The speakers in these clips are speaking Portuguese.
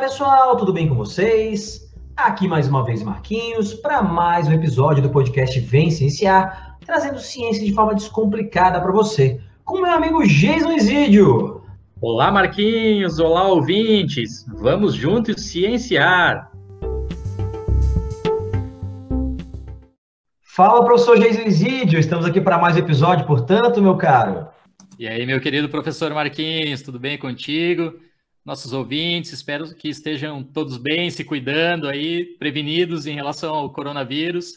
Pessoal, tudo bem com vocês? Aqui mais uma vez Marquinhos para mais um episódio do podcast Vem Cienciar, trazendo ciência de forma descomplicada para você, com meu amigo Jason Isidio. Olá Marquinhos, olá ouvintes, vamos juntos cienciar. Fala professor Jason Isidio, estamos aqui para mais um episódio, portanto, meu caro. E aí, meu querido professor Marquinhos, tudo bem contigo? Nossos ouvintes, espero que estejam todos bem, se cuidando aí, prevenidos em relação ao coronavírus.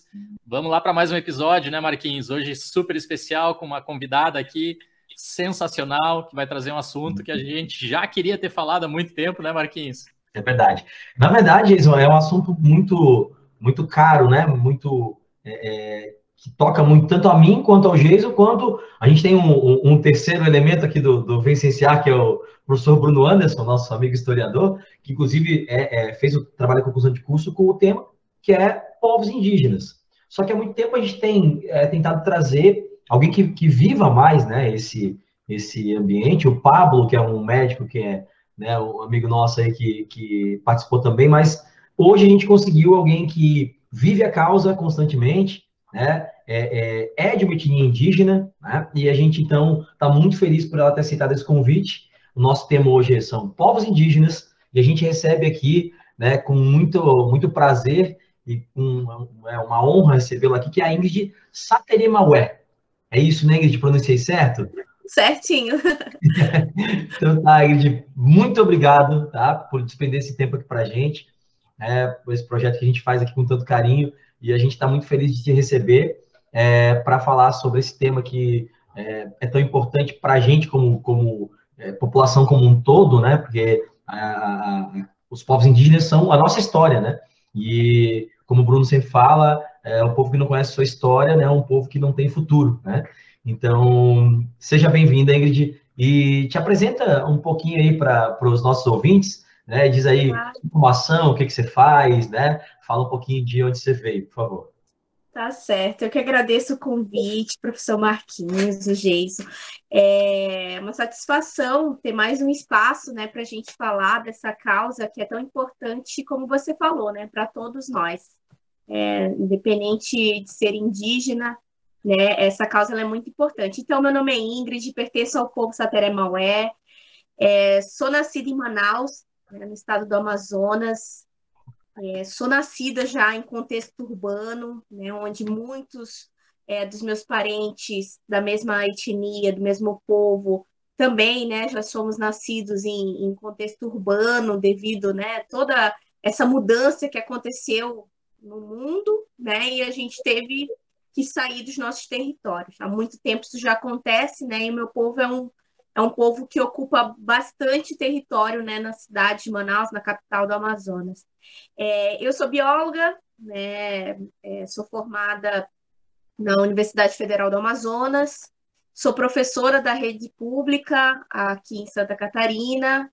Vamos lá para mais um episódio, né, Marquinhos? Hoje super especial com uma convidada aqui sensacional que vai trazer um assunto que a gente já queria ter falado há muito tempo, né, Marquinhos? É verdade. Na verdade, Jason, é um assunto muito, muito caro, né? Muito é, é que toca muito tanto a mim quanto ao Geiso, quanto a gente tem um, um, terceiro elemento aqui do, do Vencenciar, que é o professor Bruno Anderson, nosso amigo historiador, que inclusive é, é, fez o trabalho de conclusão de curso com o tema que é povos indígenas. Só que há muito tempo a gente tem é, tentado trazer alguém que, que viva mais né, esse, esse ambiente, o Pablo, que é um médico que é né, um amigo nosso aí que, que participou também, mas hoje a gente conseguiu alguém que vive a causa constantemente, né, é, é, é de etnia indígena, né? e a gente, então, está muito feliz por ela ter aceitado esse convite. O nosso tema hoje são povos indígenas, e a gente recebe aqui, né, com muito, muito prazer e com é uma honra recebê-la aqui, que é a Ingrid Sateremaué. É isso, né, Ingrid? Pronunciei certo? Certinho. então tá, Ingrid, muito obrigado, tá, por despender esse tempo aqui para a gente, né, por esse projeto que a gente faz aqui com tanto carinho, e a gente está muito feliz de te receber é, para falar sobre esse tema que é, é tão importante para a gente como, como é, população como um todo, né? Porque a, a, os povos indígenas são a nossa história, né? E como o Bruno sempre fala, é um povo que não conhece sua história, né? É um povo que não tem futuro, né? Então, seja bem-vinda, Ingrid, e te apresenta um pouquinho aí para os nossos ouvintes, né? Diz aí informação, o que, que você faz, né? Fala um pouquinho de onde você veio, por favor. Tá certo, eu que agradeço o convite, professor Marquinhos, o Geiso. É uma satisfação ter mais um espaço né, para a gente falar dessa causa que é tão importante, como você falou, né, para todos nós. É, independente de ser indígena, né, essa causa é muito importante. Então, meu nome é Ingrid, pertenço ao povo Sateré-Maué, é, sou nascida em Manaus, né, no estado do Amazonas, é, sou nascida já em contexto urbano, né, onde muitos é, dos meus parentes da mesma etnia, do mesmo povo, também, né, já somos nascidos em, em contexto urbano devido, né, toda essa mudança que aconteceu no mundo, né, e a gente teve que sair dos nossos territórios. Há muito tempo isso já acontece, né, e o meu povo é um é um povo que ocupa bastante território né, na cidade de Manaus, na capital do Amazonas. É, eu sou bióloga, né, é, sou formada na Universidade Federal do Amazonas, sou professora da rede pública aqui em Santa Catarina,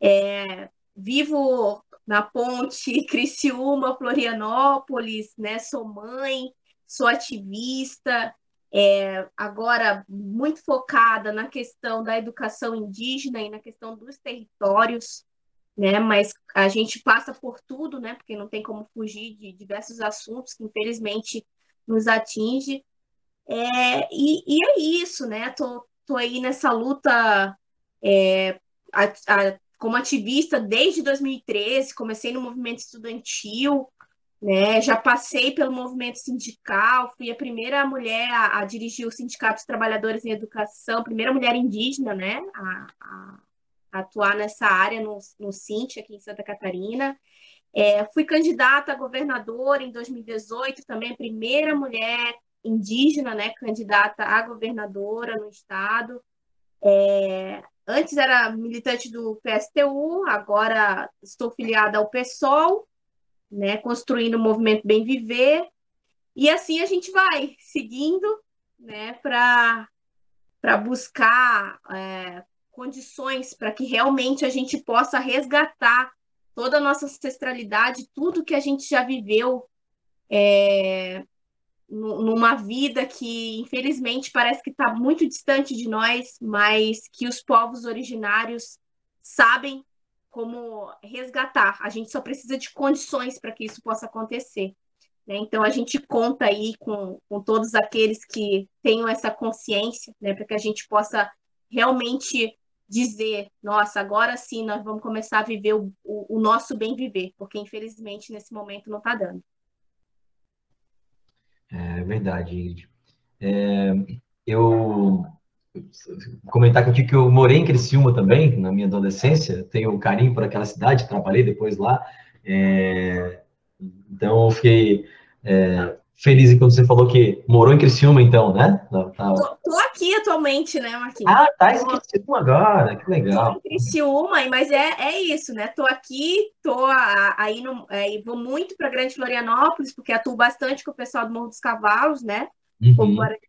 é, vivo na ponte Criciúma, Florianópolis, né, sou mãe, sou ativista, é, agora muito focada na questão da educação indígena e na questão dos territórios, né? Mas a gente passa por tudo, né? Porque não tem como fugir de diversos assuntos que infelizmente nos atinge. É, e, e, é isso, né? Tô, tô aí nessa luta é, a, a, como ativista desde 2013, comecei no movimento estudantil, né? Já passei pelo movimento sindical, fui a primeira mulher a, a dirigir o Sindicato dos Trabalhadores em Educação, primeira mulher indígena, né? A, a, atuar nessa área no, no aqui em Santa Catarina. É, fui candidata a governadora em 2018, também a primeira mulher indígena, né, candidata a governadora no estado. É, antes era militante do PSTU, agora estou filiada ao PSOL né, construindo o movimento Bem Viver, e assim a gente vai seguindo né, para buscar é, condições para que realmente a gente possa resgatar toda a nossa ancestralidade, tudo que a gente já viveu é, numa vida que, infelizmente, parece que está muito distante de nós, mas que os povos originários sabem como resgatar. A gente só precisa de condições para que isso possa acontecer. Né? Então, a gente conta aí com, com todos aqueles que tenham essa consciência, né? para que a gente possa realmente dizer: nossa, agora sim nós vamos começar a viver o, o, o nosso bem viver, porque infelizmente nesse momento não está dando. É verdade, Ingrid. É, eu comentar contigo que eu morei em Criciúma também, na minha adolescência, tenho um carinho por aquela cidade, trabalhei depois lá, é, então eu fiquei é, feliz quando você falou que morou em Criciúma, então, né? Tá, tá... Tô, tô, aqui atualmente, né, Marquinhos? Ah, tá em Criciúma agora, que legal. Tô em Criciúma, mas é, é isso, né? Tô aqui, tô aí, no, aí vou muito para Grande Florianópolis, porque atuo bastante com o pessoal do Morro dos Cavalos, né? Uhum. Como Guarani.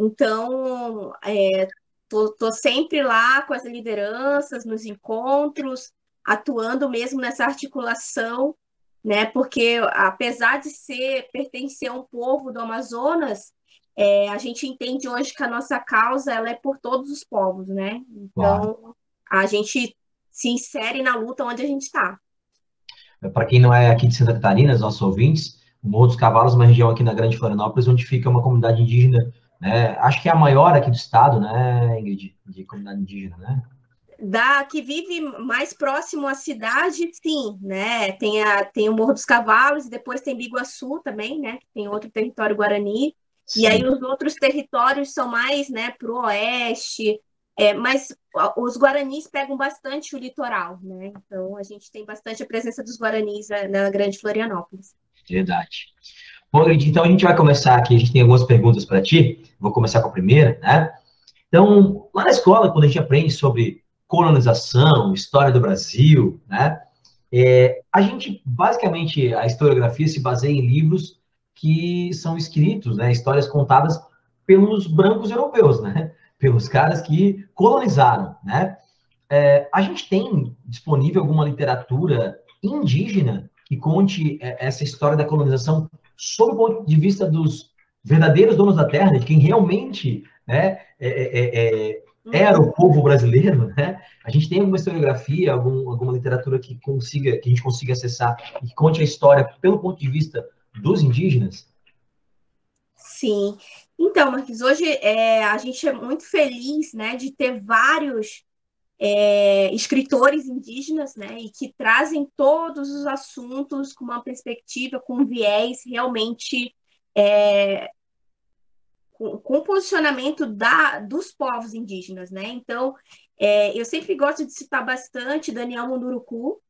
Então, é, tô, tô sempre lá com as lideranças, nos encontros, atuando mesmo nessa articulação, né? Porque apesar de ser pertencer a um povo do Amazonas, é, a gente entende hoje que a nossa causa ela é por todos os povos, né? Então, a gente se insere na luta onde a gente está. Para quem não é aqui de Santa Catarina, os nossos ouvintes, o Morro dos Cavalos, uma região aqui na Grande Florianópolis, onde fica uma comunidade indígena né? Acho que é a maior aqui do estado, né, Ingrid, de comunidade indígena, né? Da que vive mais próximo à cidade, sim, né? Tem, a, tem o Morro dos Cavalos e depois tem Biguaçu também, né? Tem outro território guarani. Sim. E aí os outros territórios são mais, né, para o oeste. É, mas os guaranis pegam bastante o litoral, né? Então a gente tem bastante a presença dos guaranis na, na Grande Florianópolis. Verdade. Bom, então a gente vai começar aqui, a gente tem algumas perguntas para ti. Vou começar com a primeira, né? Então, lá na escola, quando a gente aprende sobre colonização, história do Brasil, né? É, a gente, basicamente, a historiografia se baseia em livros que são escritos, né? Histórias contadas pelos brancos europeus, né? Pelos caras que colonizaram, né? É, a gente tem disponível alguma literatura indígena que conte é, essa história da colonização sob o ponto de vista dos verdadeiros donos da terra, de quem realmente né, é, é, é, era o povo brasileiro, né? A gente tem alguma historiografia, algum, alguma literatura que consiga, que a gente consiga acessar e que conte a história pelo ponto de vista dos indígenas? Sim. Então, Marquinhos, hoje é, a gente é muito feliz, né, de ter vários é, escritores indígenas, né, e que trazem todos os assuntos com uma perspectiva, com um viés realmente é, com, com o posicionamento da, dos povos indígenas, né? Então, é, eu sempre gosto de citar bastante Daniel Munduruku,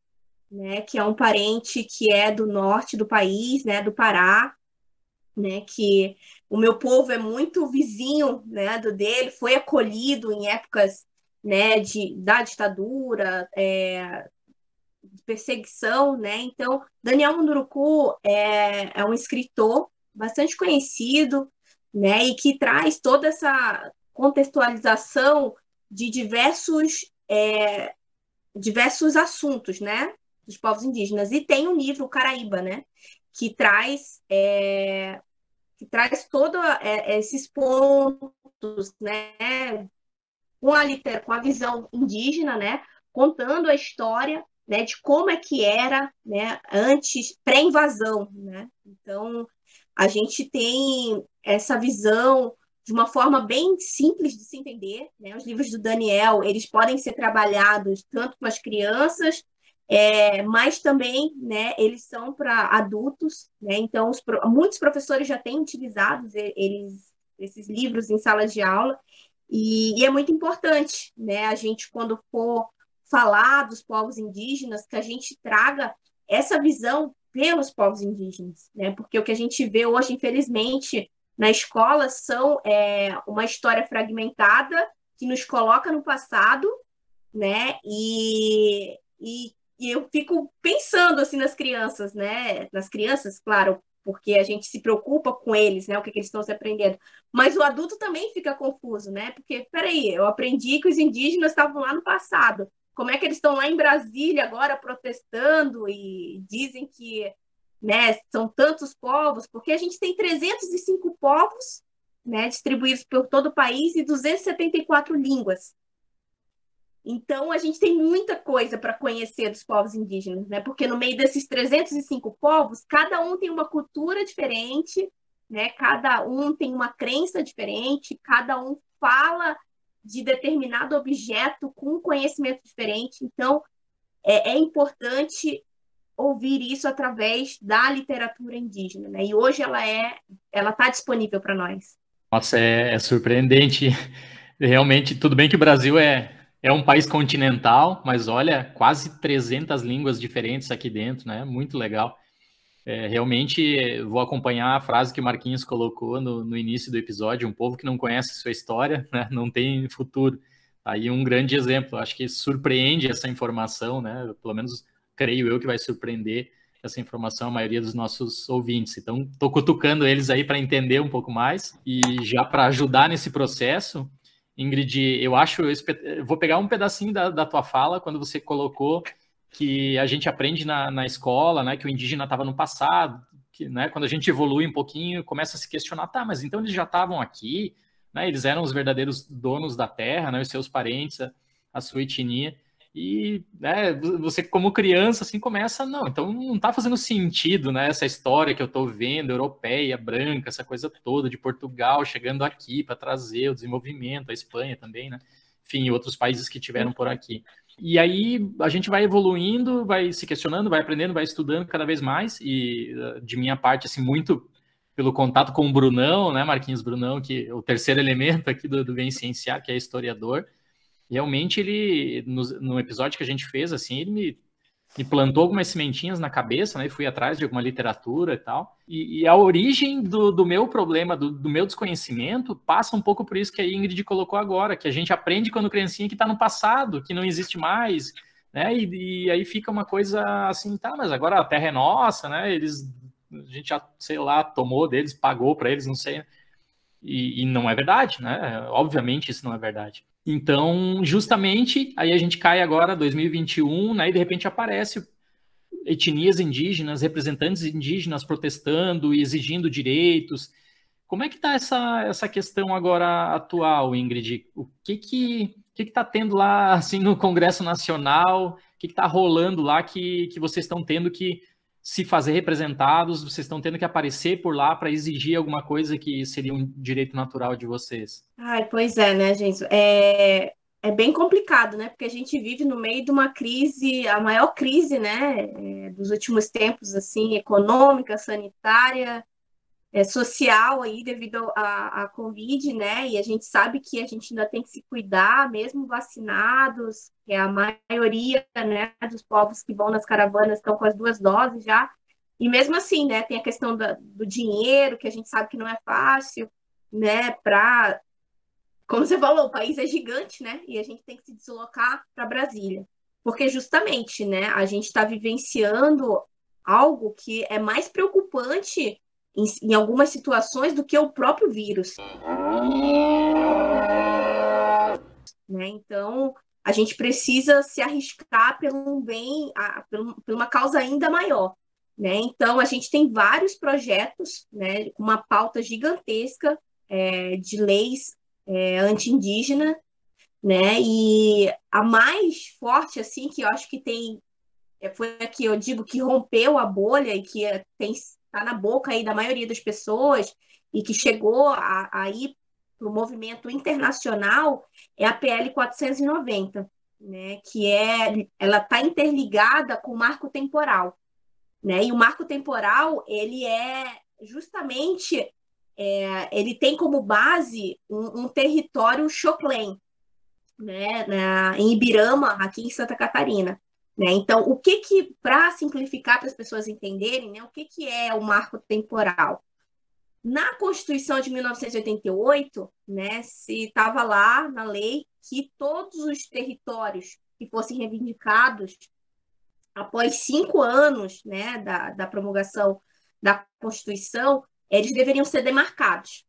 né, que é um parente que é do norte do país, né, do Pará, né, que o meu povo é muito vizinho, né, do dele, foi acolhido em épocas né, de, da ditadura, é, perseguição, né? Então, Daniel Munduruku é, é um escritor bastante conhecido, né, e que traz toda essa contextualização de diversos é, diversos assuntos, né, dos povos indígenas. E tem um livro, o Caraíba, né, que traz é, que traz todos é, esses pontos, né, com a, com a visão indígena, né, contando a história né, de como é que era né, antes, pré-invasão. Né? Então, a gente tem essa visão de uma forma bem simples de se entender. Né? Os livros do Daniel, eles podem ser trabalhados tanto com as crianças, é, mas também né, eles são para adultos. Né? Então, os, muitos professores já têm utilizado eles, esses livros em salas de aula, e, e, é muito importante, né, a gente, quando for falar dos povos indígenas, que a gente traga essa visão pelos povos indígenas, né, porque o que a gente vê hoje, infelizmente, na escola são é, uma história fragmentada que nos coloca no passado, né, e, e, e eu fico pensando, assim, nas crianças, né, nas crianças, claro, porque a gente se preocupa com eles, né? O que, que eles estão se aprendendo. Mas o adulto também fica confuso, né? Porque, peraí, eu aprendi que os indígenas estavam lá no passado. Como é que eles estão lá em Brasília agora protestando e dizem que né, são tantos povos? Porque a gente tem 305 povos né, distribuídos por todo o país e 274 línguas. Então, a gente tem muita coisa para conhecer dos povos indígenas, né? Porque no meio desses 305 povos, cada um tem uma cultura diferente, né? Cada um tem uma crença diferente, cada um fala de determinado objeto com conhecimento diferente. Então, é, é importante ouvir isso através da literatura indígena, né? E hoje ela é, ela está disponível para nós. Nossa, é, é, surpreendente. Realmente, tudo bem que o Brasil é, é um país continental, mas olha, quase 300 línguas diferentes aqui dentro, né? Muito legal. É, realmente, vou acompanhar a frase que o Marquinhos colocou no, no início do episódio: um povo que não conhece sua história né, não tem futuro. Aí um grande exemplo, acho que surpreende essa informação, né? Pelo menos creio eu que vai surpreender essa informação a maioria dos nossos ouvintes. Então, estou cutucando eles aí para entender um pouco mais e já para ajudar nesse processo, Ingrid, eu acho, eu vou pegar um pedacinho da, da, tua fala quando você colocou que a gente aprende na, na escola, né, que o indígena estava no passado, que, né, quando a gente evolui um pouquinho, começa a se questionar, tá, mas então eles já estavam aqui, né, eles eram os verdadeiros donos da terra, né, os seus parentes, a, a sua etnia. E né, você, como criança, assim, começa, não, então não está fazendo sentido, né? Essa história que eu estou vendo, europeia, branca, essa coisa toda de Portugal chegando aqui para trazer o desenvolvimento, a Espanha também, né? Enfim, outros países que tiveram por aqui. E aí a gente vai evoluindo, vai se questionando, vai aprendendo, vai estudando cada vez mais. E eh, de minha parte, assim, muito pelo contato com o Brunão, né, Marquinhos Brunão, que é o terceiro elemento aqui do, do Vem Cienciar, que é historiador realmente ele, no, no, episódio que a gente fez, assim, ele me, me plantou algumas sementinhas na cabeça, né? Fui atrás de alguma literatura e tal. E, e a origem do, do meu problema, do, do, meu desconhecimento, passa um pouco por isso que a Ingrid colocou agora, que a gente aprende quando criancinha que está no passado, que não existe mais, né? E, e, aí fica uma coisa assim, tá, mas agora a terra é nossa, né? Eles, a gente já, sei lá, tomou deles, pagou para eles, não sei. E, e não é verdade, né? Obviamente isso não é verdade. Então, justamente, aí a gente cai agora, 2021, né, e de repente aparece etnias indígenas, representantes indígenas protestando e exigindo direitos. Como é que está essa, essa questão agora atual, Ingrid? O que que que está tendo lá assim no Congresso Nacional? O que está rolando lá que, que vocês estão tendo que se fazer representados, vocês estão tendo que aparecer por lá para exigir alguma coisa que seria um direito natural de vocês. Ai, pois é, né, gente? É, é bem complicado, né? Porque a gente vive no meio de uma crise, a maior crise, né, é, dos últimos tempos, assim, econômica, sanitária, é, social aí devido à, Covid, né? E a gente sabe que a gente ainda tem que se cuidar, mesmo vacinados, que a maioria, né, dos povos que vão nas caravanas estão com as duas doses já. E mesmo assim, né, tem a questão da, do dinheiro, que a gente sabe que não é fácil, né, para como você falou, o país é gigante, né? E a gente tem que se deslocar para Brasília. Porque justamente, né, a gente está vivenciando algo que é mais preocupante em, em algumas situações do que o próprio vírus. Né? Então, a gente precisa se arriscar pelo um bem, a, por uma causa ainda maior. Né? Então, a gente tem vários projetos, né, com uma pauta gigantesca é, de leis é, anti-indígena, né? E a mais forte, assim, que eu acho que tem, é, foi a que eu digo que rompeu a bolha e que é, tem está na boca aí da maioria das pessoas e que chegou a, a ir para o movimento internacional é a PL 490, né? Que é, ela está interligada com o marco temporal, né? E o marco temporal ele é justamente é, ele tem como base um, um território choclen, né? Na, em Ibirama, aqui em Santa Catarina. Né? Então, o que que, para simplificar para as pessoas entenderem, né, o que que é o marco temporal? Na Constituição de 1988, né, se estava lá na lei que todos os territórios que fossem reivindicados após cinco anos né, da, da promulgação da Constituição, eles deveriam ser demarcados.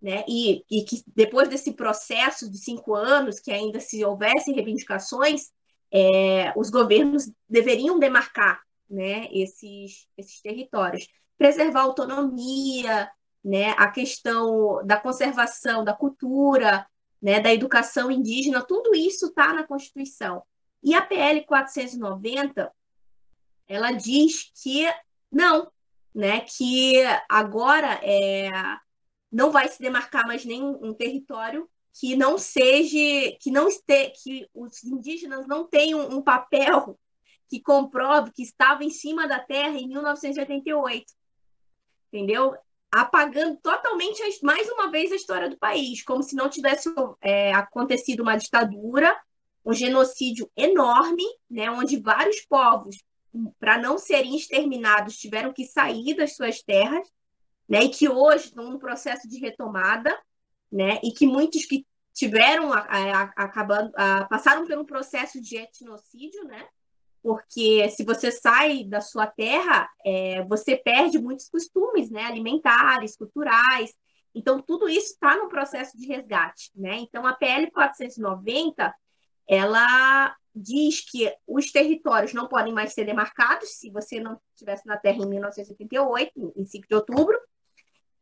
Né? E, e que depois desse processo de cinco anos, que ainda se houvesse reivindicações, é, os governos deveriam demarcar né, esses, esses territórios, preservar a autonomia, né, a questão da conservação da cultura, né, da educação indígena, tudo isso está na Constituição. E a PL 490, ela diz que não, né, que agora é, não vai se demarcar mais nenhum um território que não seja, que não este, que os indígenas não tenham um papel que comprove que estava em cima da terra em 1988. Entendeu? Apagando totalmente, mais uma vez, a história do país, como se não tivesse é, acontecido uma ditadura, um genocídio enorme, né, onde vários povos, para não serem exterminados, tiveram que sair das suas terras né, e que hoje estão no processo de retomada, né, e que muitos que tiveram a, a, acabando, a, passaram pelo processo de etnocídio, né, porque se você sai da sua terra, é, você perde muitos costumes, né, alimentares, culturais. Então tudo isso está no processo de resgate, né? Então a PL 490 ela diz que os territórios não podem mais ser demarcados se você não estivesse na Terra em 1988, em 5 de outubro,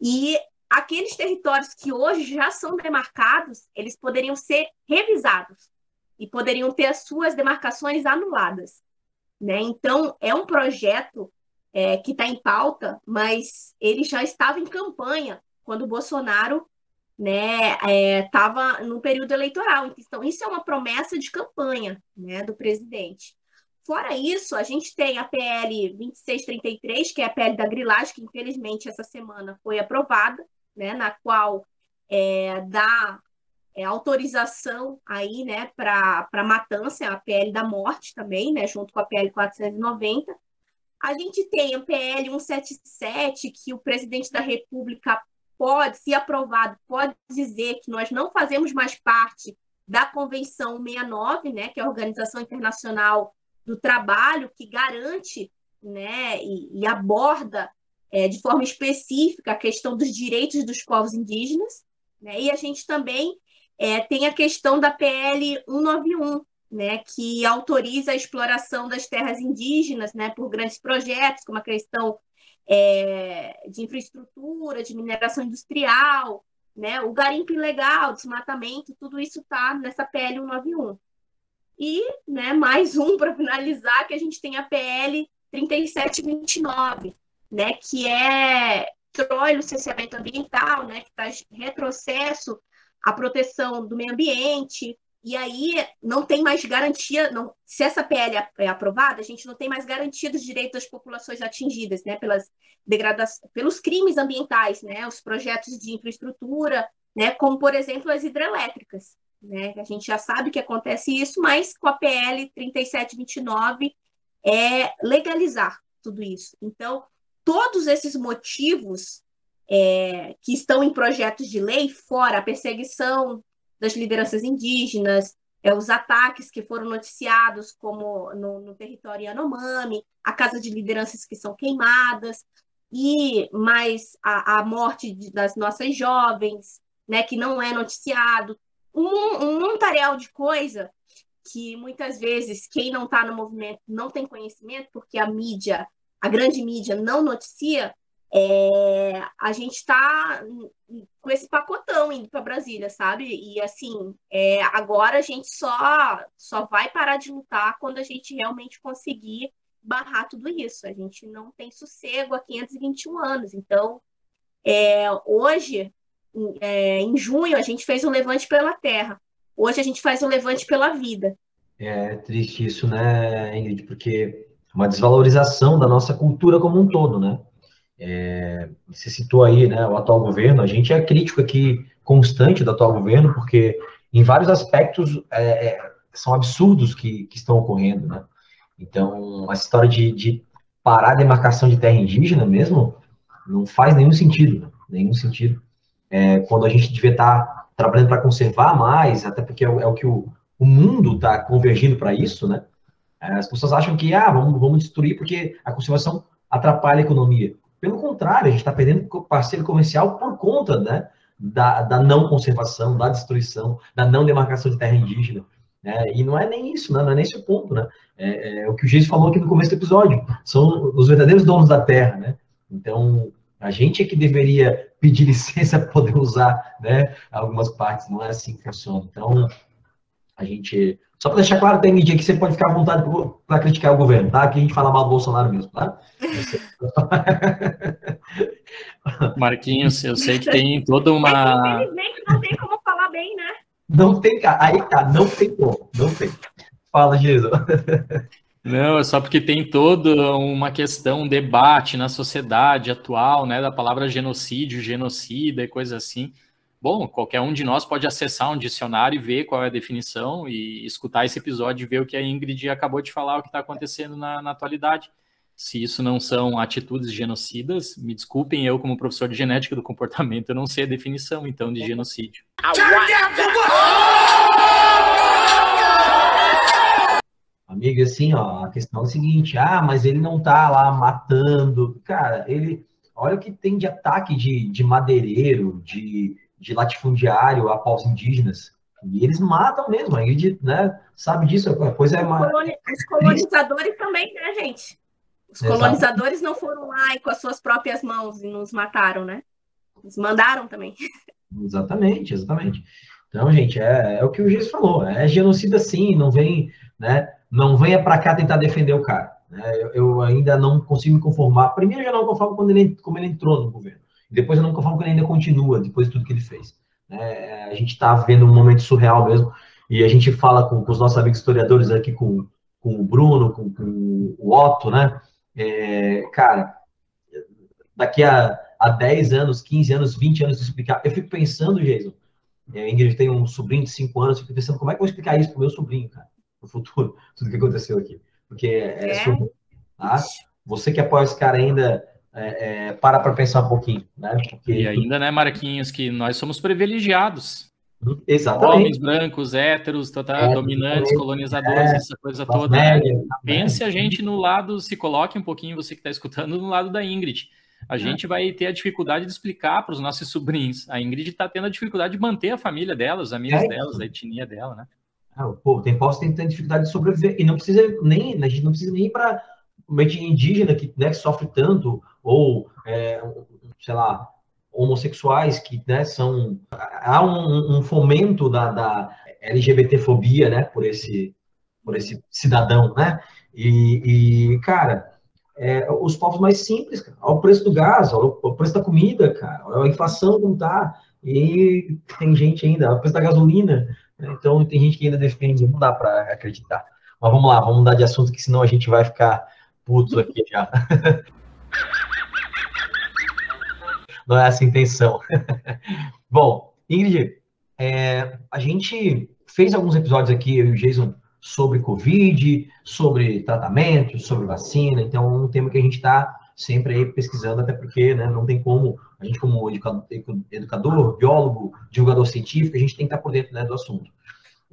e aqueles territórios que hoje já são demarcados, eles poderiam ser revisados e poderiam ter as suas demarcações anuladas. Né? Então, é um projeto é, que está em pauta, mas ele já estava em campanha quando o Bolsonaro estava né, é, no período eleitoral. Então, isso é uma promessa de campanha né, do presidente. Fora isso, a gente tem a PL 2633, que é a PL da grilagem, que infelizmente essa semana foi aprovada, né, na qual é, dá é, autorização aí, né, para matança, a PL da morte também, né, junto com a PL 490. A gente tem a PL 177, que o presidente da República pode, se aprovado, pode dizer que nós não fazemos mais parte da Convenção 69, né, que é a Organização Internacional do trabalho que garante né, e, e aborda é, de forma específica a questão dos direitos dos povos indígenas. Né, e a gente também é, tem a questão da PL 191, né, que autoriza a exploração das terras indígenas né, por grandes projetos, como a questão é, de infraestrutura, de mineração industrial, né, o garimpo ilegal, desmatamento, tudo isso está nessa PL 191. E né, mais um para finalizar, que a gente tem a PL 3729, né, que é controle licenciamento ambiental, né, que traz retrocesso à proteção do meio ambiente, e aí não tem mais garantia, não, se essa PL é, aprovada, a gente não tem mais garantia dos direitos das populações atingidas, né, pelas pelos crimes ambientais, né, os projetos de infraestrutura, né, como por exemplo as hidrelétricas, né? A gente já sabe que acontece isso, mas com a PL 3729 é legalizar tudo isso. Então, todos esses motivos é, que estão em projetos de lei, fora a perseguição das lideranças indígenas, é, os ataques que foram noticiados, como no, no território Yanomami, a casa de lideranças que são queimadas, e mais a, a morte de, das nossas jovens, né, que não é noticiado, um, um de coisa que muitas vezes quem não está no movimento não tem conhecimento, porque a mídia, a grande mídia não noticia, é, a gente está com esse pacotão indo para Brasília, sabe? E assim, é, agora a gente só, só vai parar de lutar quando a gente realmente conseguir barrar tudo isso. A gente não tem sossego há 521 anos. Então, é, hoje é, em junho, a gente fez um levante pela terra. Hoje a gente faz um levante pela vida. É triste isso, né, Ingrid? Porque uma desvalorização da nossa cultura como um todo, né? É, você citou aí, né, o atual governo. A gente é crítico aqui constante do atual governo, porque em vários aspectos é, é, são absurdos que, que, estão ocorrendo, né? Então, a história de, de parar a demarcação de terra indígena mesmo não faz nenhum sentido, nenhum sentido é, quando a gente devia estar tá trabalhando para conservar mais, até porque é, é o que o, o mundo está convergindo para isso, né? É, as pessoas acham que, ah, vamos, vamos destruir porque a conservação atrapalha a economia. Pelo contrário, a gente está perdendo parceiro comercial por conta né, da, da não conservação, da destruição, da não demarcação de terra indígena. Né? E não é nem isso, né? não é nem esse o ponto. Né? É, é o que o Geis falou aqui no começo do episódio. São os verdadeiros donos da terra. Né? Então, A gente é que deveria pedir licença para poder usar né, algumas partes, não é assim que funciona. Então, a gente. Só para deixar claro, tem dia que você pode ficar à vontade para criticar o governo, tá? Que a gente fala mal do Bolsonaro mesmo, tá? Marquinhos, eu sei que tem toda uma. Infelizmente não tem como falar bem, né? Não tem, aí tá, não tem como, não tem. Fala, Jesus. Não, é só porque tem toda uma questão, um debate na sociedade atual, né, da palavra genocídio, genocida e coisa assim. Bom, qualquer um de nós pode acessar um dicionário e ver qual é a definição e escutar esse episódio e ver o que a Ingrid acabou de falar, o que está acontecendo na, na atualidade. Se isso não são atitudes genocidas, me desculpem, eu, como professor de genética do comportamento, eu não sei a definição, então, de genocídio. Amigo, assim, ó, a questão é a seguinte, ah, mas ele não tá lá matando. Cara, ele. Olha o que tem de ataque de, de madeireiro, de, de latifundiário a paus indígenas. E eles matam mesmo, a gente né, sabe disso. A coisa é uma... Os colonizadores também, né, gente? Os colonizadores Exato. não foram lá e com as suas próprias mãos e nos mataram, né? Eles mandaram também. Exatamente, exatamente. Então, gente, é, é o que o Giz falou. É genocida sim, não vem, né? não venha para cá tentar defender o cara. Né? Eu, eu, ainda não consigo me conformar. Primeiro, eu já não conformo quando ele, como ele entrou no governo. Depois, eu não conformo quando ele ainda continua, depois de tudo que ele fez. Né? A gente está vendo um momento surreal mesmo. E a gente fala com, com os nossos amigos historiadores aqui, com, com o Bruno, com, com o Otto, né? É, cara, daqui a, a 10 anos, 15 anos, 20 anos de explicar. Eu fico pensando, Jason, a Ingrid tem um sobrinho de 5 anos, eu fico pensando, como é que eu vou explicar isso para o meu sobrinho, cara? no futuro, tudo que aconteceu aqui. Porque é, é. Sobre, tá? Você que apoia esse cara ainda, é, é, para para pensar um pouquinho, né? Porque... E ainda, né, Marquinhos, que nós somos privilegiados. Exatamente. Homens brancos, héteros, tá, tá, é, dominantes, colonizadores, essa coisa toda. Média, né? Pense a gente no lado, se coloque um pouquinho, você que está escutando, no lado da Ingrid. A gente vai ter a dificuldade de explicar para os nossos sobrinhos. A Ingrid está tendo a dificuldade de manter a família dela, os amigos é delas, a etnia dela, né? Ah, pô, tem povos que têm dificuldade de sobreviver e não precisa nem, a gente não precisa nem para uma indígena que, né, que sofre tanto ou, é, sei lá, homossexuais que, né, são há um, um fomento da, da LGBTfobia, né, por esse por esse cidadão, né? E, e cara, é, os povos mais simples, cara, o preço do gás, o preço da comida, cara, a inflação não tá, e tem gente ainda, o preço da gasolina, então, tem gente que ainda defende, não dá para acreditar. Mas vamos lá, vamos mudar de assunto, que senão a gente vai ficar puto aqui já. não é essa a intenção. Bom, Ingrid, é, a gente fez alguns episódios aqui, eu e o Jason, sobre Covid, sobre tratamento, sobre vacina, então é um tema que a gente está sempre aí pesquisando, até porque né, não tem como, a gente como educador, biólogo, divulgador científico, a gente tem que estar por dentro né, do assunto.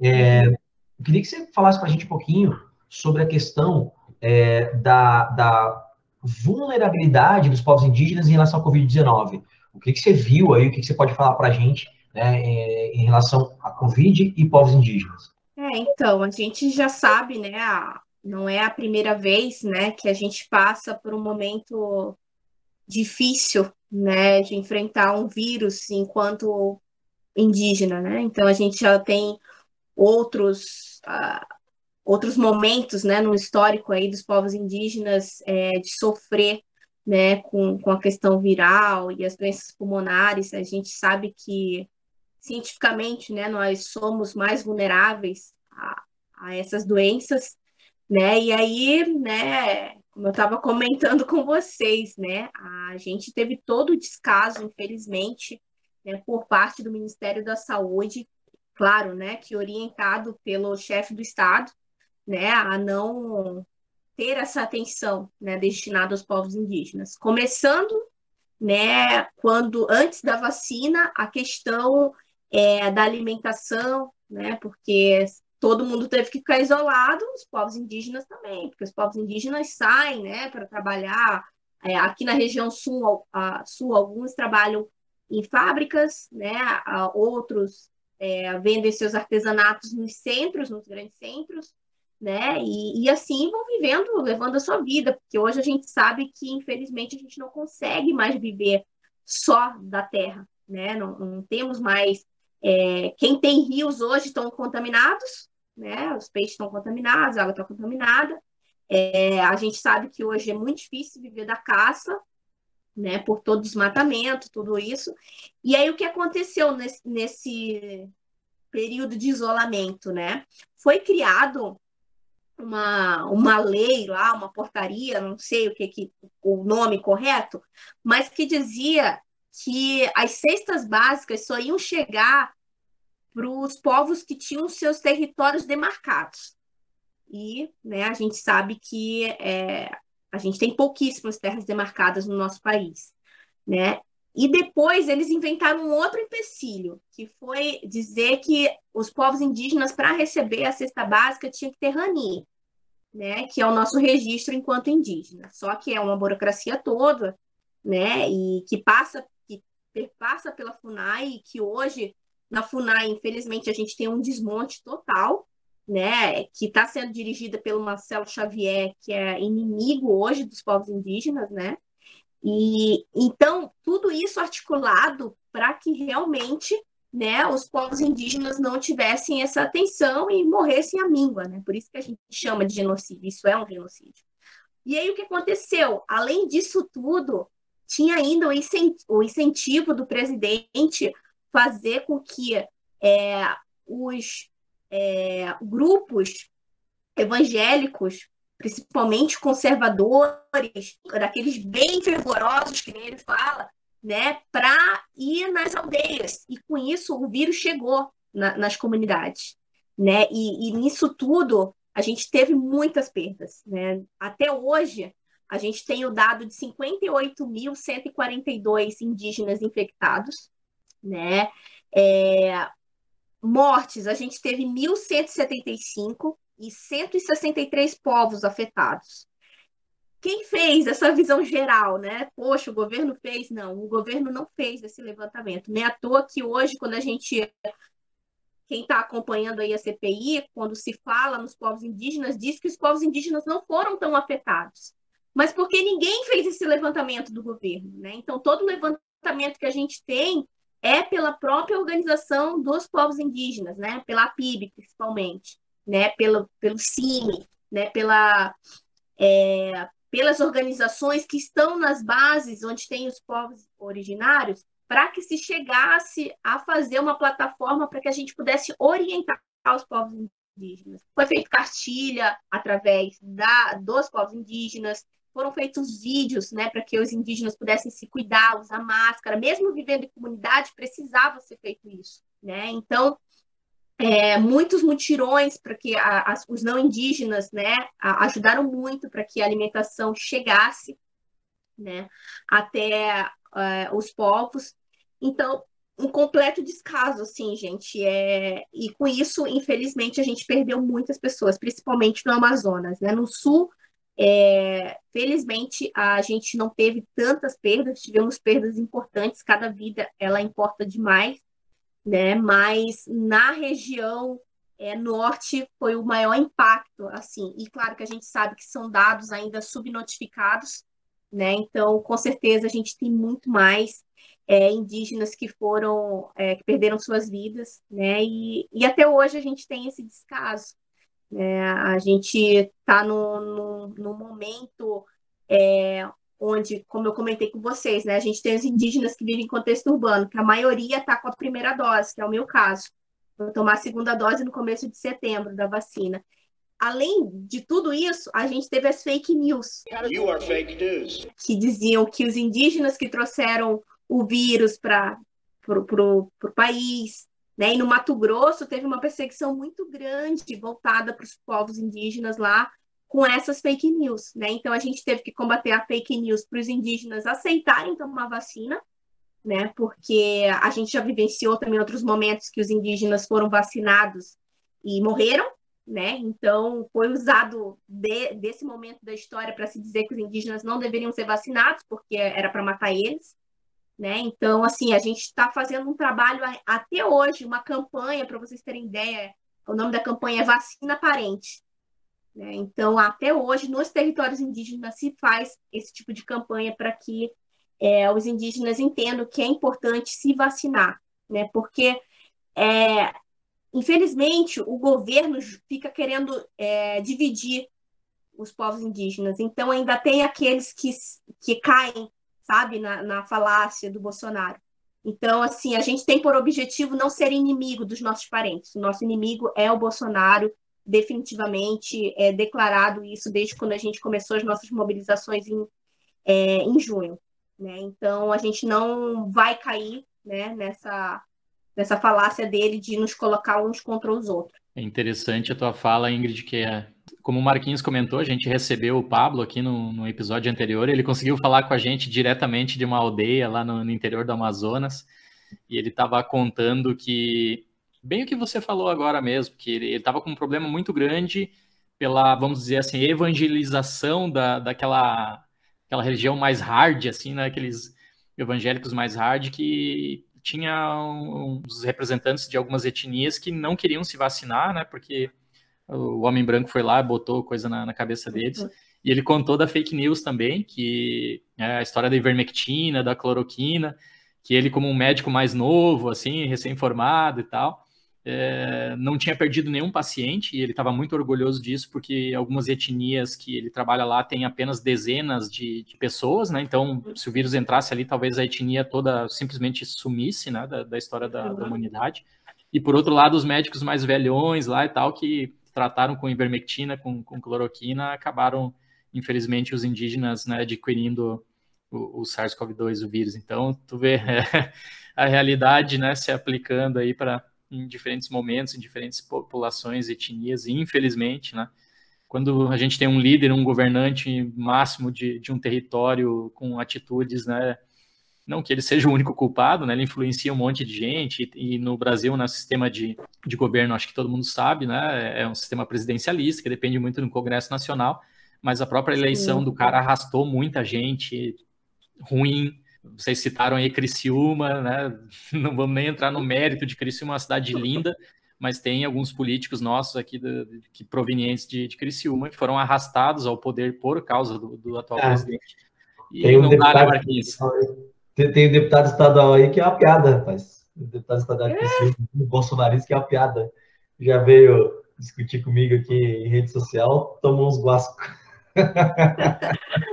É, eu queria que você falasse para a gente um pouquinho sobre a questão é, da, da, vulnerabilidade dos povos indígenas em relação à Covid-19. O que, que você viu aí, o que, que você pode falar para a gente né, é, em relação à Covid e povos indígenas? É, então, a gente já sabe, né, a, não é a primeira vez, né, que a gente passa por um momento difícil, né, de enfrentar um vírus enquanto indígena, né? Então a gente já tem outros uh, outros momentos, né, no histórico aí dos povos indígenas é, de sofrer, né, com, com a questão viral e as doenças pulmonares. A gente sabe que cientificamente, né, nós somos mais vulneráveis a, a essas doenças né? E aí, né, como eu estava comentando com vocês, né, a gente teve todo o descaso, infelizmente, né, por parte do Ministério da Saúde, claro, né, que orientado pelo chefe do Estado, né, a não ter essa atenção, né, destinada aos povos indígenas. Começando, né, quando antes da vacina, a questão é, da alimentação, né, porque todo mundo teve que ficar isolado, os povos indígenas também, porque os povos indígenas saem, né, para trabalhar. É, aqui na região sul, a, sul, alguns trabalham em fábricas, né, a, outros é, vendem seus artesanatos nos centros, nos grandes centros, né? E, e assim vão vivendo, levando a sua vida, porque hoje a gente sabe que, infelizmente, a gente não consegue mais viver só da terra, né? Não, não temos mais. É, quem tem rios hoje estão contaminados, né? Os peixes estão contaminados, a água está contaminada. É, a gente sabe que hoje é muito difícil viver da caça, né? Por todo desmatamento, tudo isso. E aí o que aconteceu nesse, nesse período de isolamento, né? Foi criado uma, uma lei lá, uma portaria, não sei o que, que o nome correto, mas que dizia que as cestas básicas só iam chegar para os povos que tinham seus territórios demarcados. E né, a gente sabe que é, a gente tem pouquíssimas terras demarcadas no nosso país. Né? E depois eles inventaram um outro empecilho, que foi dizer que os povos indígenas, para receber a cesta básica, tinham que ter RANI, né, que é o nosso registro enquanto indígena. Só que é uma burocracia toda, né, e que passa, que passa pela FUNAI, e que hoje, na FUNAI, infelizmente, a gente tem um desmonte total, né, que está sendo dirigida pelo Marcelo Xavier, que é inimigo hoje dos povos indígenas, né, e então tudo isso articulado para que realmente né, os povos indígenas não tivessem essa atenção e morressem à míngua, né? Por isso que a gente chama de genocídio, isso é um genocídio. E aí o que aconteceu? Além disso tudo, tinha ainda o incentivo do presidente fazer com que é, os é, grupos evangélicos principalmente conservadores, daqueles bem fervorosos que ele fala, né, para ir nas aldeias. E com isso o vírus chegou na, nas comunidades, né? E, e, nisso tudo a gente teve muitas perdas, né? Até hoje a gente tem o dado de 58.142 indígenas infectados, né? É, mortes a gente teve 1.175 e 163 povos afetados. Quem fez essa visão geral, né? Poxa, o governo fez? Não, o governo não fez esse levantamento. Nem à toa que hoje, quando a gente. Quem está acompanhando aí a CPI, quando se fala nos povos indígenas, diz que os povos indígenas não foram tão afetados. Mas porque ninguém fez esse levantamento do governo, né? Então, todo levantamento que a gente tem é pela própria organização dos povos indígenas, né? Pela PIB, principalmente né, pelo, pelo CIMI, né, pela, é, pelas organizações que estão nas bases onde tem os povos originários, para que se chegasse a fazer uma plataforma para que a gente pudesse orientar os povos indígenas. Foi feita cartilha através da, dos povos indígenas, foram feitos vídeos né, para que os indígenas pudessem se cuidar, usar máscara, mesmo vivendo em comunidade, precisava ser feito isso. Né? Então, é, muitos mutirões para que a, a, os não indígenas né, ajudaram muito para que a alimentação chegasse né, até é, os povos. Então, um completo descaso, assim, gente. É... E com isso, infelizmente, a gente perdeu muitas pessoas, principalmente no Amazonas. Né? No Sul, é... felizmente, a gente não teve tantas perdas, tivemos perdas importantes, cada vida ela importa demais né? Mas na região é, norte foi o maior impacto, assim. E claro que a gente sabe que são dados ainda subnotificados, né? Então, com certeza a gente tem muito mais é, indígenas que foram, é, que perderam suas vidas, né? E, e até hoje a gente tem esse descaso. Né? A gente está no, no, momento é, onde, como eu comentei com vocês, né, a gente tem os indígenas que vivem em contexto urbano, que a maioria está com a primeira dose, que é o meu caso. Vou tomar a segunda dose no começo de setembro da vacina. Além de tudo isso, a gente teve as fake news. Fake news. Que diziam que os indígenas que trouxeram o vírus para o país, né? E no Mato Grosso teve uma perseguição muito grande voltada para os povos indígenas lá, com essas fake news, né? Então a gente teve que combater a fake news para os indígenas aceitarem tomar vacina, né? Porque a gente já vivenciou também outros momentos que os indígenas foram vacinados e morreram, né? Então foi usado de, desse momento da história para se dizer que os indígenas não deveriam ser vacinados porque era para matar eles, né? Então assim a gente está fazendo um trabalho até hoje, uma campanha para vocês terem ideia. O nome da campanha é Vacina Parente Né? Então, até hoje, nos territórios indígenas se faz esse tipo de campanha para que é, os indígenas entendam que é importante se vacinar, né? Porque é, infelizmente o governo fica querendo é, dividir os povos indígenas. Então ainda tem aqueles que, que caem, sabe, na, na falácia do Bolsonaro. Então, assim, a gente tem por objetivo não ser inimigo dos nossos parentes. O nosso inimigo é o Bolsonaro, definitivamente é declarado isso desde quando a gente começou as nossas mobilizações em, é, em junho. Né? Então, a gente não vai cair né, nessa, nessa falácia dele de nos colocar uns contra os outros. É interessante a tua fala, Ingrid, que é, como o Marquinhos comentou, a gente recebeu o Pablo aqui no, no episódio anterior, ele conseguiu falar com a gente diretamente de uma aldeia lá no, no interior do Amazonas, e ele estava contando que, bem o que você falou agora mesmo, que ele estava com um problema muito grande pela, vamos dizer assim, evangelização da, daquela aquela religião mais hard, assim, né? Aqueles evangélicos mais hard que tinha uns representantes de algumas etnias que não queriam se vacinar, né? Porque o homem branco foi lá, botou coisa na, na cabeça deles. Uhum. E ele contou da fake news também, que é a história da ivermectina, da cloroquina, que ele, como um médico mais novo, assim, recém-formado e tal, é, não tinha perdido nenhum paciente e ele estava muito orgulhoso disso porque algumas etnias que ele trabalha lá têm apenas dezenas de, de, pessoas, né? Então, se o vírus entrasse ali, talvez a etnia toda simplesmente sumisse, né, da, da história da, da, humanidade. E por outro lado, os médicos mais velhões lá e tal que trataram com ivermectina, com, com cloroquina, acabaram, infelizmente, os indígenas, né, adquirindo o, o SARS-CoV-2, o vírus. Então, tu vê é, a realidade, né, se aplicando aí para em diferentes momentos, em diferentes populações, etnias, e infelizmente, né, quando a gente tem um líder, um governante máximo de, de um território com atitudes, né, não que ele seja o único culpado, né, ele influencia um monte de gente, e, e no Brasil, no sistema de, de governo, acho que todo mundo sabe, né, é um sistema presidencialista, que depende muito do Congresso Nacional, mas a própria eleição Sim. do cara arrastou muita gente ruim, vocês citaram aí Criciúma, né? Não vamos nem entrar no mérito de Criciúma, uma cidade linda, mas tem alguns políticos nossos aqui do, que provenientes de, de Criciúma que foram arrastados ao poder por causa do, do atual é. presidente. E tem um não deputado, né, Tem, tem um deputado estadual aí que é uma piada, rapaz. O deputado estadual de é. Criciúma, o bolsonarista que é uma piada. Já veio discutir comigo aqui em rede social, tomou uns guascos.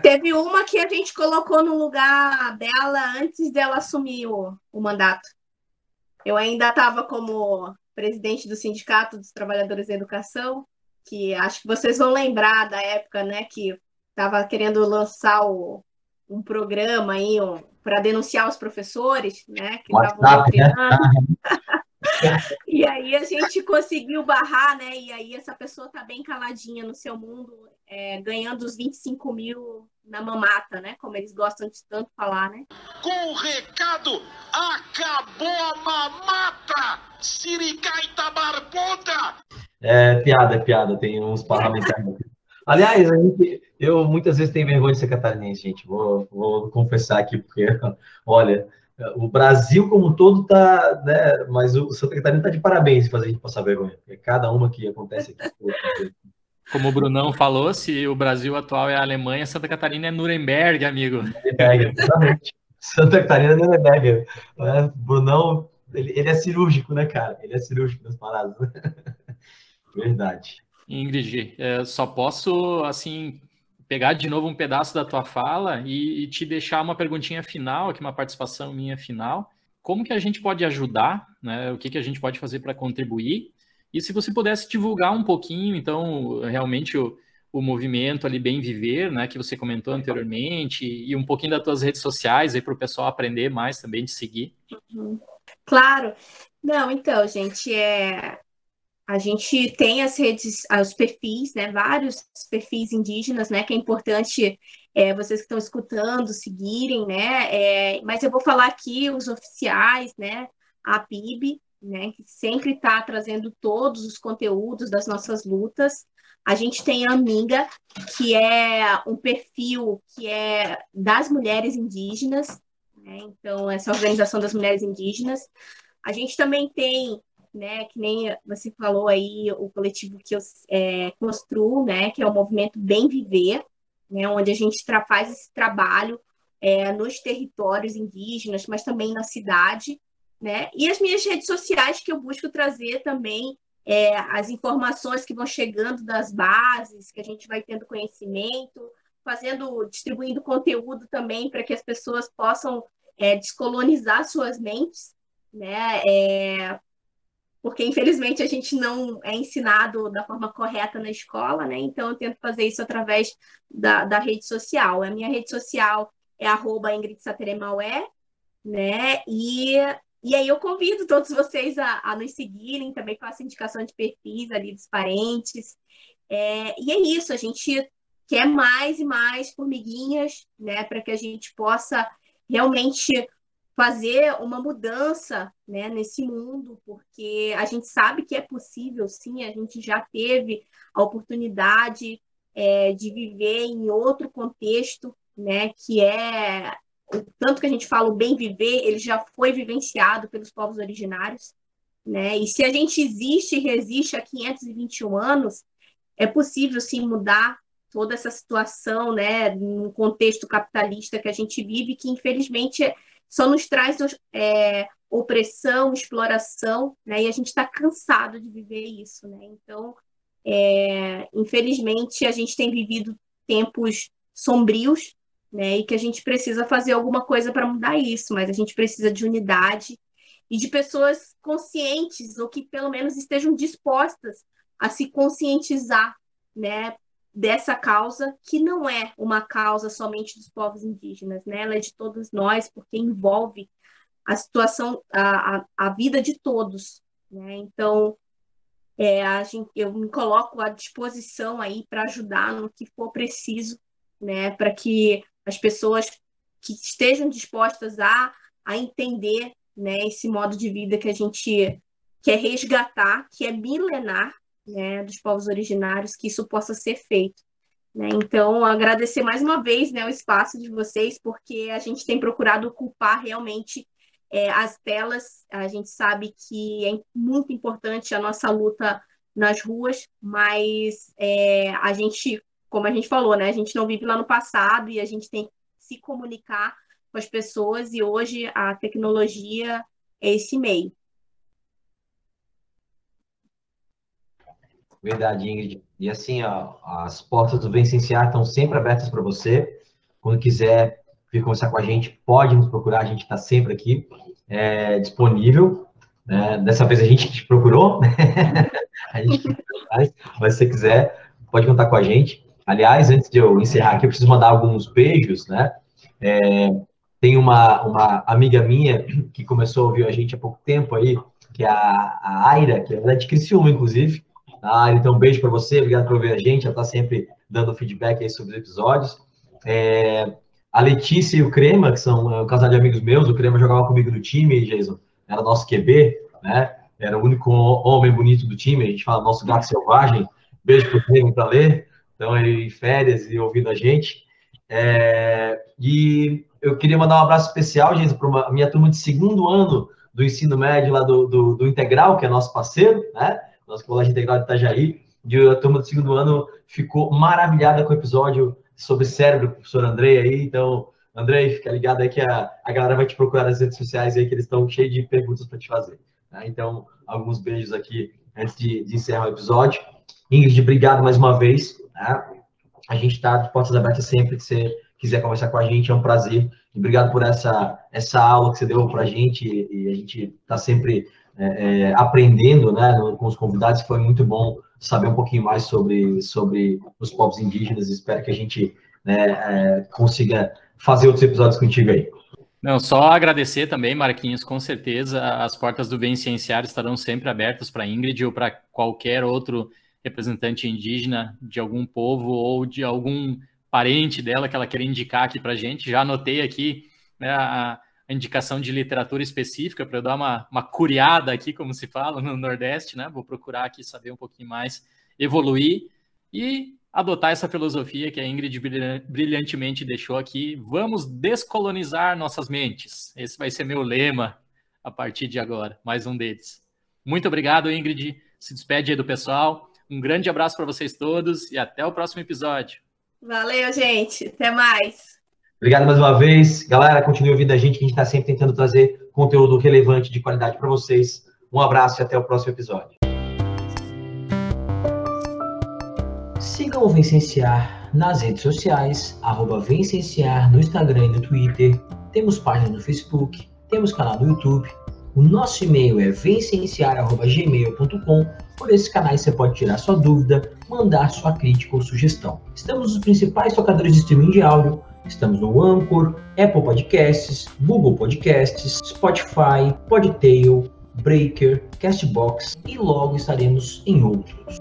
Teve uma que a gente colocou no lugar dela antes dela assumir o, o mandato. Eu ainda estava como presidente do Sindicato dos Trabalhadores da Educação, que acho que vocês vão lembrar da época, né, que estava querendo lançar o, um programa aí um, para denunciar os professores, né, que estavam. Né? e aí a gente conseguiu barrar, né? E aí essa pessoa tá bem caladinha no seu mundo, é, ganhando os 25 mil na mamata, né? Como eles gostam de tanto falar, né? Com o recado, acabou a mamata! Siricaita barbuda! É piada, é piada, tem uns parlamentares. Aliás, a gente, eu muitas vezes tenho vergonha de ser catarinense, gente. Vou, vou confessar aqui, porque, olha, o Brasil como um todo tá, né? Mas o Santa Catarina tá de parabéns em fazer a gente passar vergonha. Porque cada uma que acontece aqui. Como o Brunão falou, se o Brasil atual é a Alemanha, Santa Catarina é Nuremberg, amigo. Nuremberg, exatamente. Santa Catarina é Nuremberg. Né? Brunão, ele, ele, é cirúrgico, né, cara? Ele é cirúrgico nas paradas. Verdade. Ingrid, é, só posso, assim, pegar de novo um pedaço da tua fala e, e te deixar uma perguntinha final, aqui uma participação minha final. Como que a gente pode ajudar, né? O que, que a gente pode fazer para contribuir? E se você pudesse divulgar um pouquinho, então, realmente o, o movimento ali Bem Viver, né, que você comentou anteriormente, e um pouquinho das tuas redes sociais aí para o pessoal aprender mais também de seguir. Uhum. Claro. Não, então, gente, é, a gente tem as redes, os perfis, né, vários perfis indígenas, né, que é importante é, vocês que estão escutando seguirem, né, é, mas eu vou falar aqui os oficiais, né, a PIB, né, que sempre está trazendo todos os conteúdos das nossas lutas. A gente tem a Amiga, que é um perfil que é das mulheres indígenas, né, então essa organização das mulheres indígenas. A gente também tem né, que nem você falou aí, o coletivo que eu é, construo, né, que é o movimento Bem Viver, né, onde a gente faz esse trabalho é, nos territórios indígenas, mas também na cidade, né, e as minhas redes sociais que eu busco trazer também é, as informações que vão chegando das bases, que a gente vai tendo conhecimento, fazendo, distribuindo conteúdo também para que as pessoas possam é, descolonizar suas mentes, né? É, porque infelizmente a gente não é ensinado da forma correta na escola, né? Então eu tento fazer isso através da, da rede social. A minha rede social é arroba Ingrid Sateremaué, né? E, e aí eu convido todos vocês a, a nos seguirem, também faço indicação de perfis ali dos parentes. É, e é isso, a gente quer mais e mais formiguinhas, né? Para que a gente possa realmente fazer uma mudança né, nesse mundo, porque a gente sabe que é possível, sim, a gente já teve a oportunidade é, de viver em outro contexto, né, que é o tanto que a gente fala o bem viver, ele já foi vivenciado pelos povos originários, né? E se a gente existe e resiste há 521 anos, é possível sim mudar toda essa situação, né, no contexto capitalista que a gente vive, que infelizmente só nos traz é, opressão, exploração, né? E a gente está cansado de viver isso, né? Então, é, infelizmente, a gente tem vivido tempos sombrios, né? E que a gente precisa fazer alguma coisa para mudar isso, mas a gente precisa de unidade e de pessoas conscientes ou que pelo menos estejam dispostas a se conscientizar, né? Dessa causa, que não é uma causa somente dos povos indígenas, né? Ela é de todos nós, porque envolve a situação, a, a, vida de todos, né? Então, é, a gente, eu me coloco à disposição aí para ajudar no que for preciso, né? Para que as pessoas que estejam dispostas a, a entender, né? Esse modo de vida que a gente quer resgatar, que é milenar, né, dos povos originários, que isso possa ser feito. Né? Então, agradecer mais uma vez né, o espaço de vocês, porque a gente tem procurado ocupar realmente é, as telas. A gente sabe que é muito importante a nossa luta nas ruas, mas é, a gente, como a gente falou, né, a gente não vive lá no passado e a gente tem que se comunicar com as pessoas, e hoje a tecnologia é esse meio. Verdade, Ingrid. E assim, ó, as portas do Vencenciar estão sempre abertas para você. Quando quiser vir conversar com a gente, pode nos procurar, a gente está sempre aqui é, disponível. Né? Dessa vez a gente te procurou, né? a gente mas, se você quiser, pode contar com a gente. Aliás, antes de eu encerrar aqui, eu preciso mandar alguns beijos, né? É, tem uma, uma amiga minha que começou a ouvir a gente há pouco tempo aí, que é a, a Aira, que é de Criciúma, inclusive, ah, então, um beijo para você, obrigado por ouvir a gente, já está sempre dando feedback aí sobre os episódios. É, a Letícia e o Crema, que são é, um casal de amigos meus, o Crema jogava comigo no time, Jason, era nosso QB, né? Era o único homem bonito do time, a gente fala nosso gato selvagem. Beijo pro Crema para ler, então ele em férias e ouvindo a gente. É, e eu queria mandar um abraço especial, gente, para a minha turma de segundo ano do ensino médio lá do, do, do Integral, que é nosso parceiro, né? Nosso colégio integral de Itajaí, e a turma do segundo ano ficou maravilhada com o episódio sobre cérebro, professor Andrei aí, então, Andrei, fica ligado aí que a, a galera vai te procurar nas redes sociais aí, que eles estão cheios de perguntas para te fazer. Tá? Então, alguns beijos aqui antes de, de, encerrar o episódio. Ingrid, obrigado mais uma vez. Tá? A gente está de portas abertas sempre que você quiser conversar com a gente, é um prazer. Obrigado por essa, essa aula que você deu para a gente, e, e a gente está sempre é, é, aprendendo né, com os convidados, foi muito bom saber um pouquinho mais sobre, sobre os povos indígenas. Espero que a gente né, é, consiga fazer outros episódios contigo aí. Não, só agradecer também, Marquinhos, com certeza as portas do Bem Cienciário estarão sempre abertas para Ingrid ou para qualquer outro representante indígena de algum povo ou de algum parente dela que ela queira indicar aqui para a gente. Já anotei aqui né, a, indicação de literatura específica para eu dar uma, uma curiada aqui, como se fala no Nordeste, né? Vou procurar aqui saber um pouquinho mais, evoluir e adotar essa filosofia que a Ingrid brilhantemente deixou aqui. Vamos descolonizar nossas mentes. Esse vai ser meu lema a partir de agora, mais um deles. Muito obrigado, Ingrid. Se despede aí do pessoal. Um grande abraço para vocês todos e até o próximo episódio. Valeu, gente. Até mais. Obrigado mais uma vez. Galera, continue ouvindo a gente, que a gente está sempre tentando trazer conteúdo relevante, de qualidade para vocês. Um abraço e até o próximo episódio. Sigam o Vencenciar nas redes sociais, arroba Vencenciar no Instagram e no Twitter. Temos página no Facebook, temos canal no YouTube. O nosso e-mail é vencenciar.gmail.com. Por esses canais você pode tirar sua dúvida, mandar sua crítica ou sugestão. Estamos nos principais tocadores de streaming de áudio. Estamos no Anchor, Apple Podcasts, Google Podcasts, Spotify, Podtail, Breaker, Castbox e logo estaremos em outros.